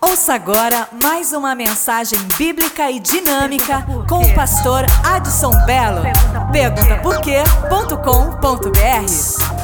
Ouça agora mais uma mensagem bíblica e dinâmica com o pastor Adson Belo. Perguntaporquê.com.br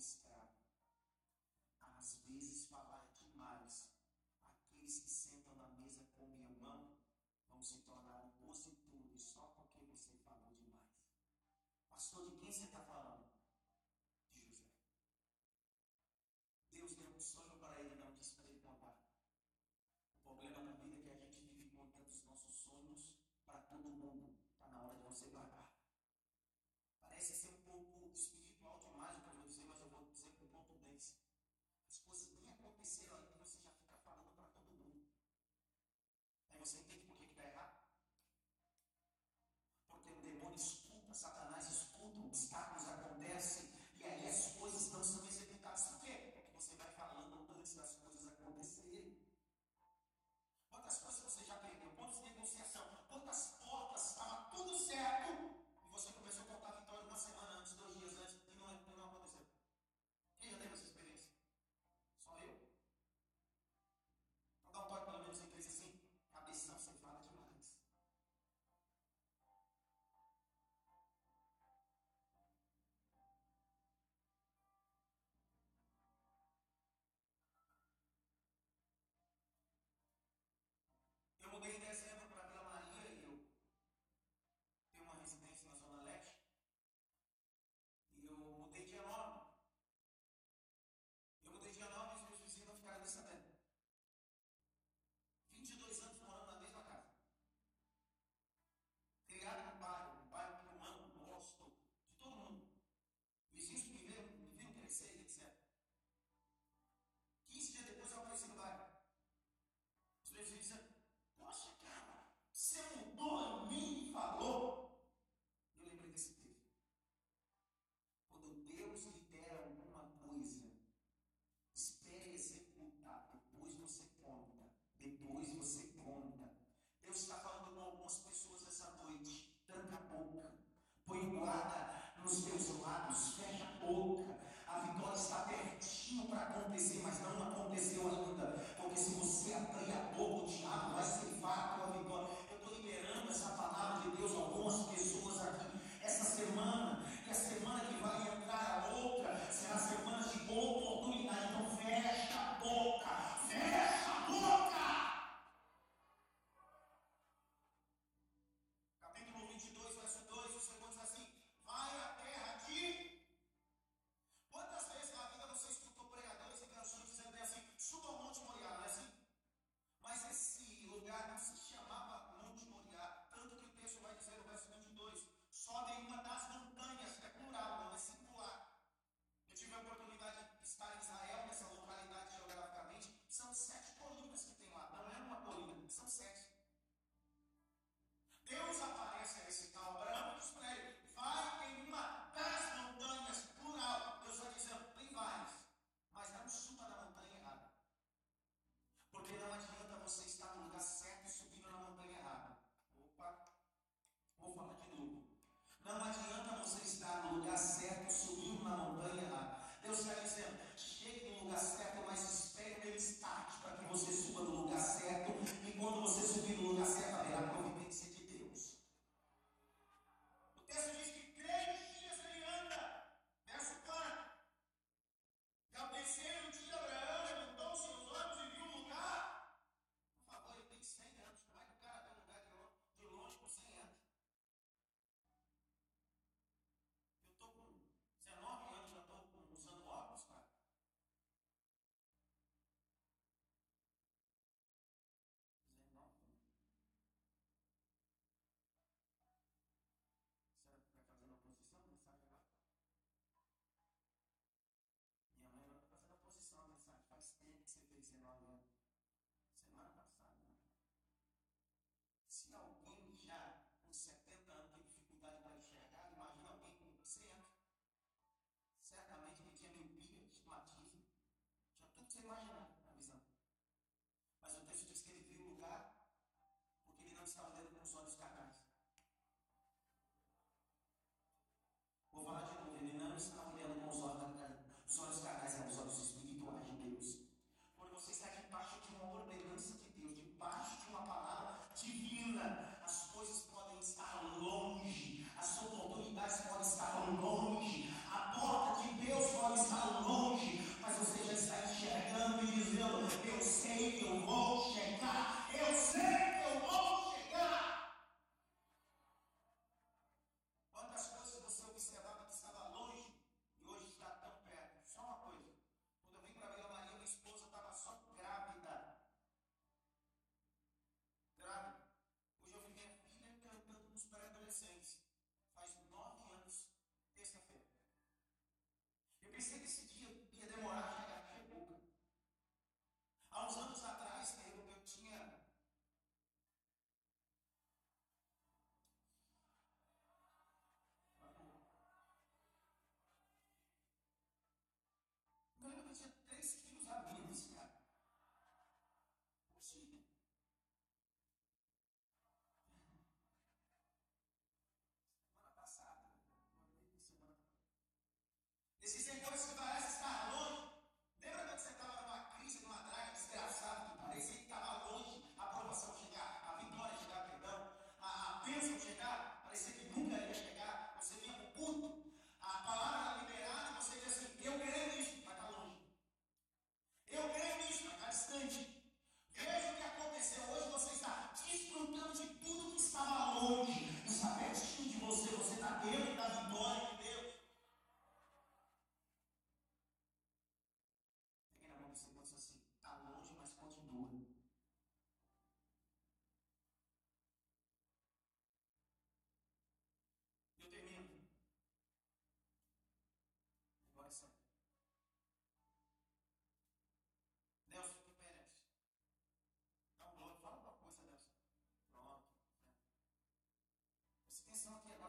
mostrar. Às vezes, falar demais. Aqueles que sentam na mesa com minha mão vão se tornar opositores só porque você falou demais. Pastor, de quem você está falando? not something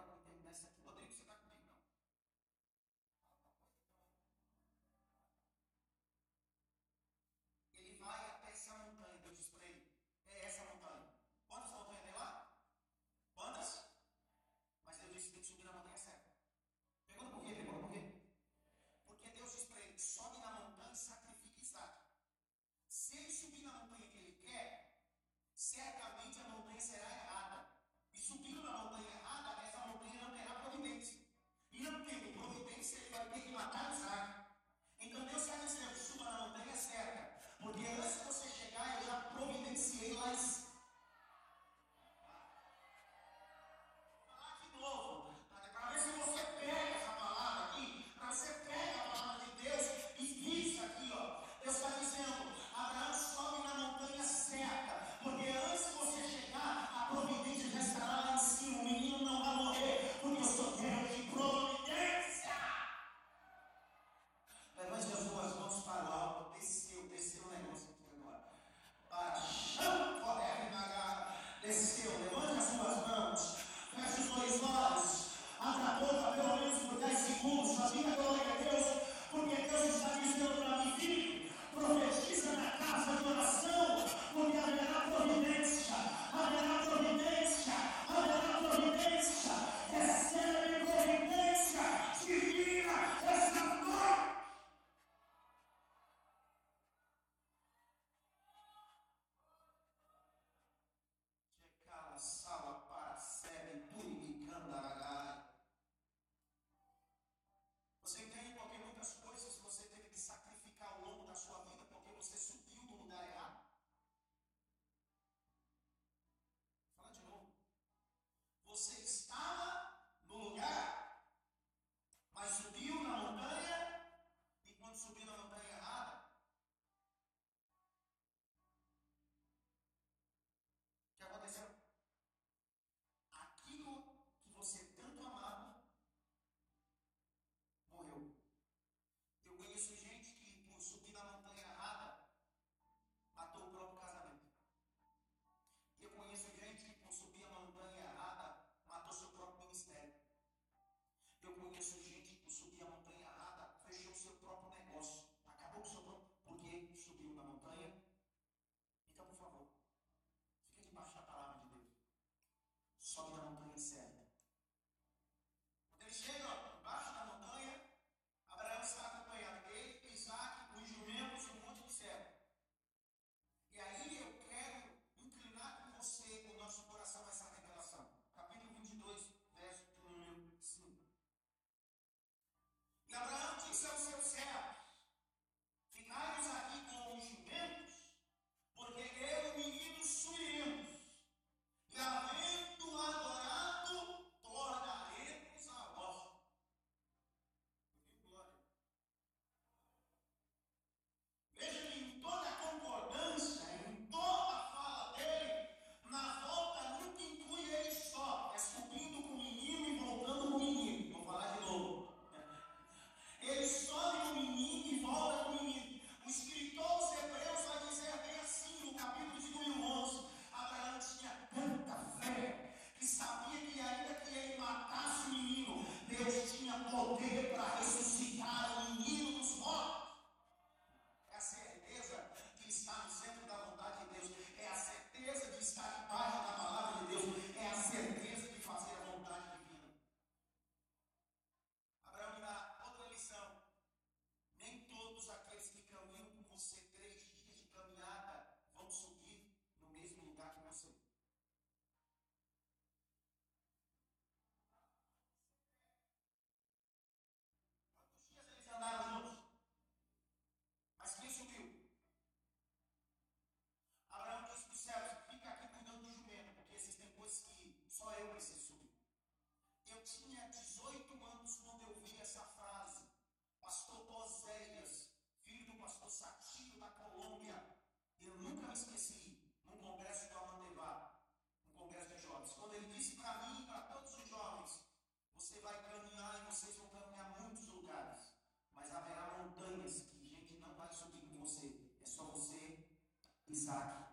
Isaac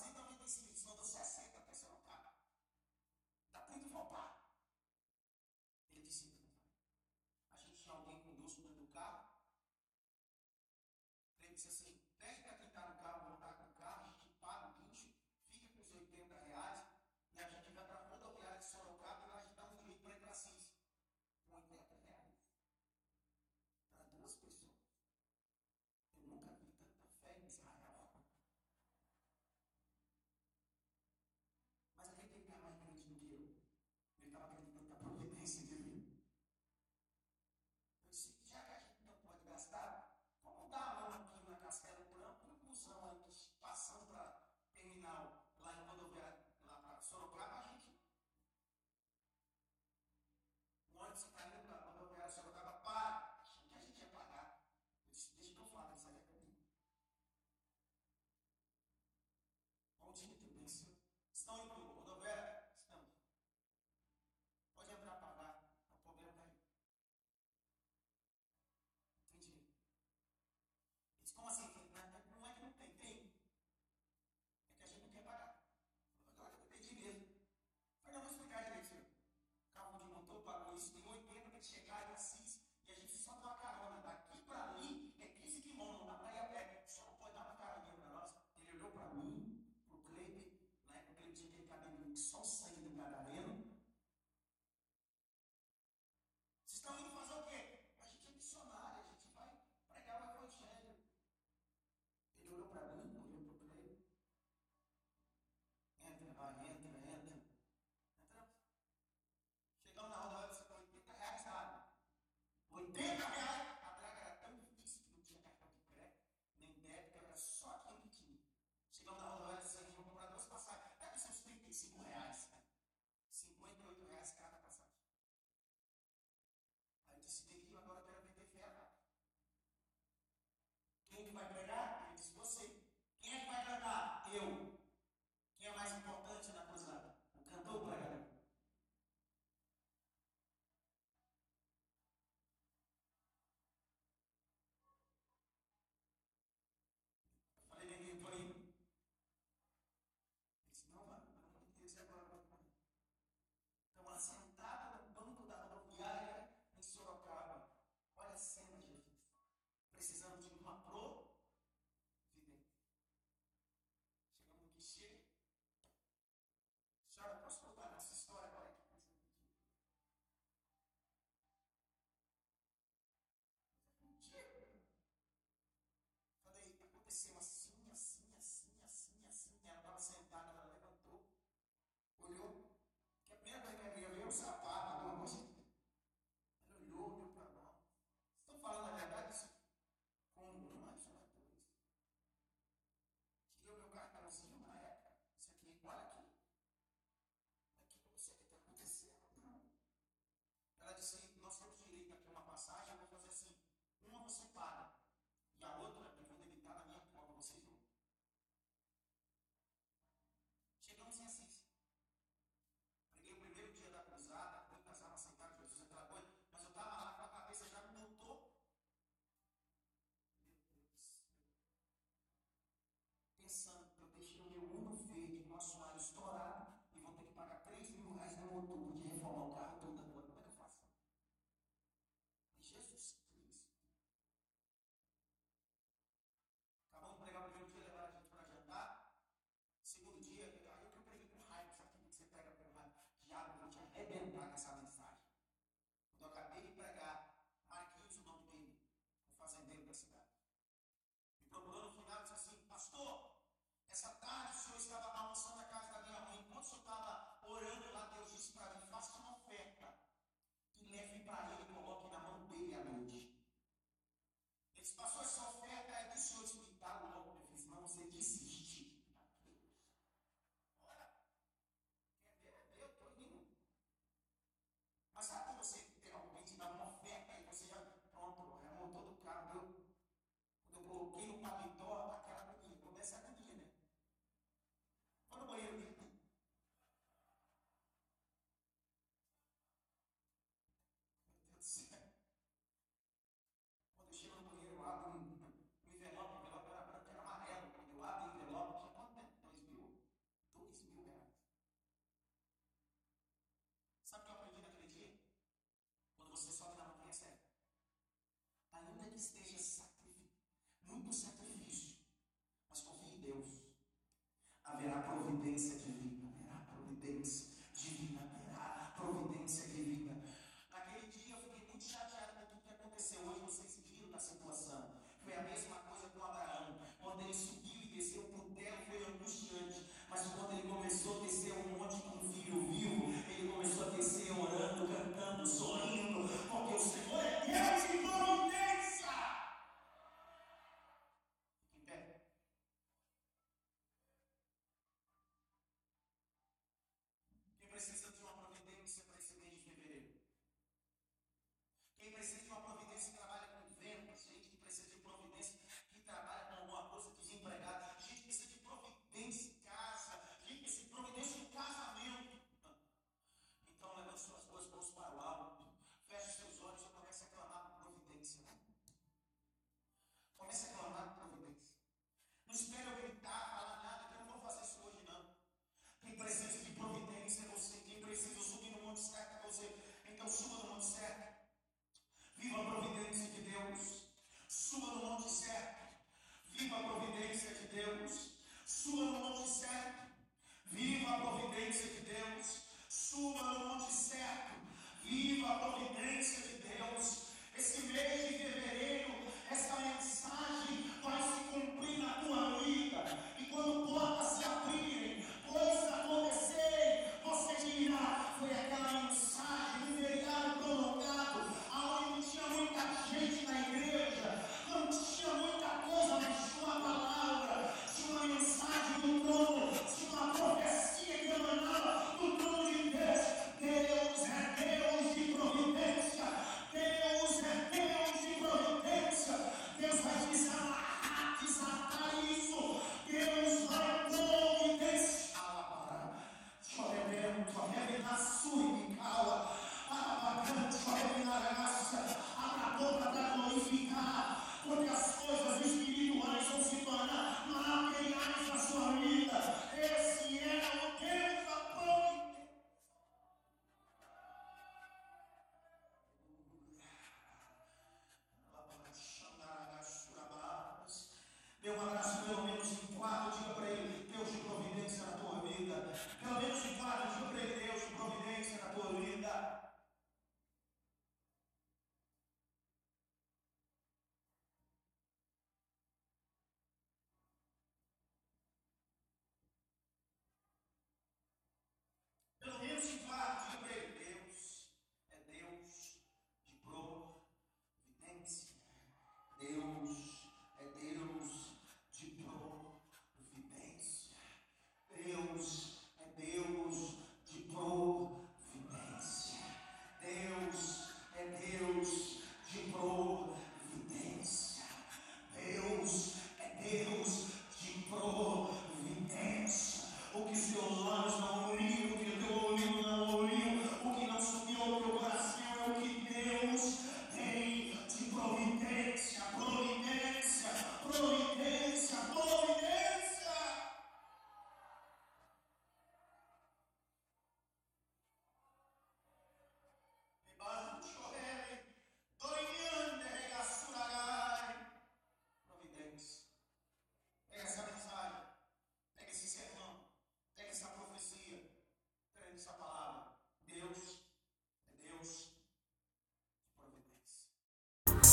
ません。to. Pensando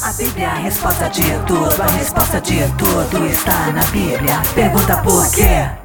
A Bíblia é a resposta de tudo, a resposta de tudo está na Bíblia. Pergunta por quê?